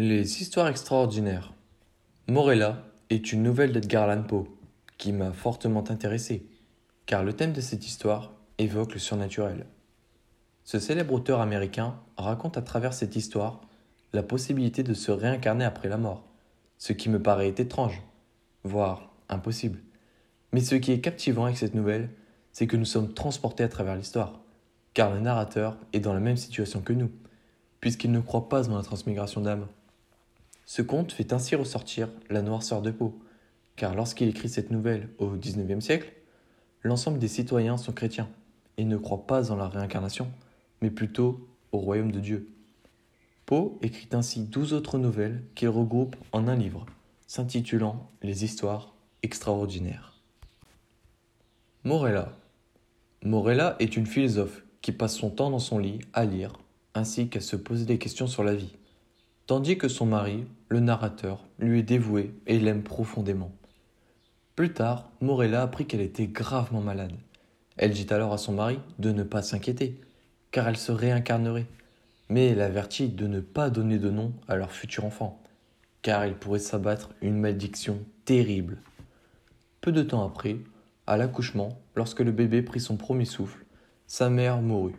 Les histoires extraordinaires. Morella est une nouvelle d'Edgar Allan Poe qui m'a fortement intéressé, car le thème de cette histoire évoque le surnaturel. Ce célèbre auteur américain raconte à travers cette histoire la possibilité de se réincarner après la mort, ce qui me paraît étrange, voire impossible. Mais ce qui est captivant avec cette nouvelle, c'est que nous sommes transportés à travers l'histoire, car le narrateur est dans la même situation que nous, puisqu'il ne croit pas dans la transmigration d'âme. Ce conte fait ainsi ressortir la noirceur de peau, car lorsqu'il écrit cette nouvelle au XIXe siècle, l'ensemble des citoyens sont chrétiens et ne croient pas en la réincarnation, mais plutôt au royaume de Dieu. Poe écrit ainsi douze autres nouvelles qu'il regroupe en un livre, s'intitulant Les histoires extraordinaires. Morella. Morella est une philosophe qui passe son temps dans son lit à lire, ainsi qu'à se poser des questions sur la vie tandis que son mari, le narrateur, lui est dévoué et l'aime profondément. Plus tard, Morella apprit qu'elle était gravement malade. Elle dit alors à son mari de ne pas s'inquiéter, car elle se réincarnerait, mais elle avertit de ne pas donner de nom à leur futur enfant, car il pourrait s'abattre une malédiction terrible. Peu de temps après, à l'accouchement, lorsque le bébé prit son premier souffle, sa mère mourut.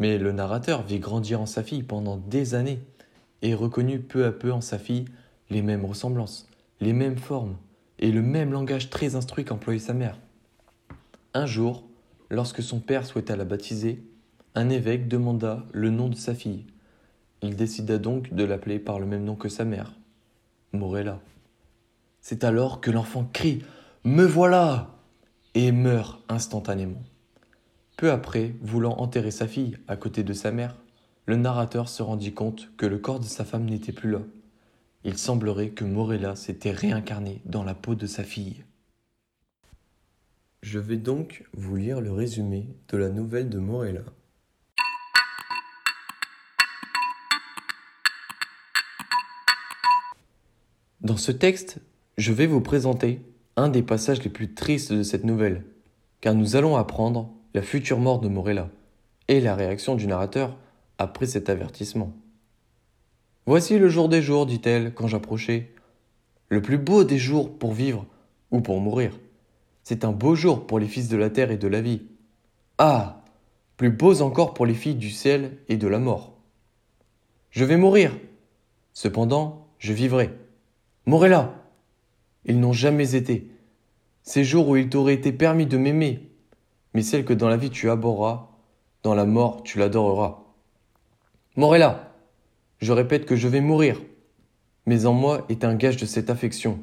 Mais le narrateur vit grandir en sa fille pendant des années et reconnut peu à peu en sa fille les mêmes ressemblances, les mêmes formes et le même langage très instruit qu'employait sa mère. Un jour, lorsque son père souhaita la baptiser, un évêque demanda le nom de sa fille. Il décida donc de l'appeler par le même nom que sa mère, Morella. C'est alors que l'enfant crie Me voilà et meurt instantanément. Peu après, voulant enterrer sa fille à côté de sa mère, le narrateur se rendit compte que le corps de sa femme n'était plus là. Il semblerait que Morella s'était réincarné dans la peau de sa fille. Je vais donc vous lire le résumé de la nouvelle de Morella. Dans ce texte, je vais vous présenter un des passages les plus tristes de cette nouvelle, car nous allons apprendre la future mort de Morella et la réaction du narrateur après cet avertissement. Voici le jour des jours, dit-elle quand j'approchai. Le plus beau des jours pour vivre ou pour mourir. C'est un beau jour pour les fils de la terre et de la vie. Ah Plus beaux encore pour les filles du ciel et de la mort. Je vais mourir. Cependant, je vivrai. Morella Ils n'ont jamais été. Ces jours où il t'aurait été permis de m'aimer, mais celle que dans la vie tu abhorras, dans la mort tu l'adoreras. Morella, je répète que je vais mourir, mais en moi est un gage de cette affection.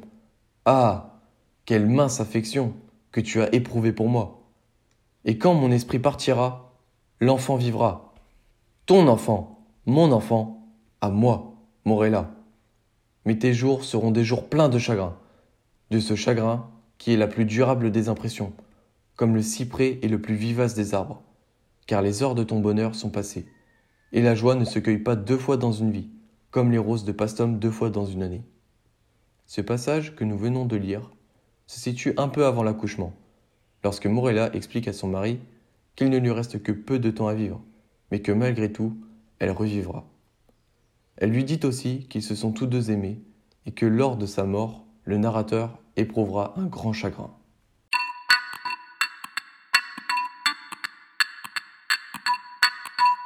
Ah, quelle mince affection que tu as éprouvée pour moi. Et quand mon esprit partira, l'enfant vivra. Ton enfant, mon enfant, à moi, Morella. Mais tes jours seront des jours pleins de chagrin, de ce chagrin qui est la plus durable des impressions, comme le cyprès est le plus vivace des arbres, car les heures de ton bonheur sont passées et la joie ne se cueille pas deux fois dans une vie, comme les roses de Pastum deux fois dans une année. Ce passage que nous venons de lire se situe un peu avant l'accouchement, lorsque Morella explique à son mari qu'il ne lui reste que peu de temps à vivre, mais que malgré tout, elle revivra. Elle lui dit aussi qu'ils se sont tous deux aimés et que lors de sa mort, le narrateur éprouvera un grand chagrin.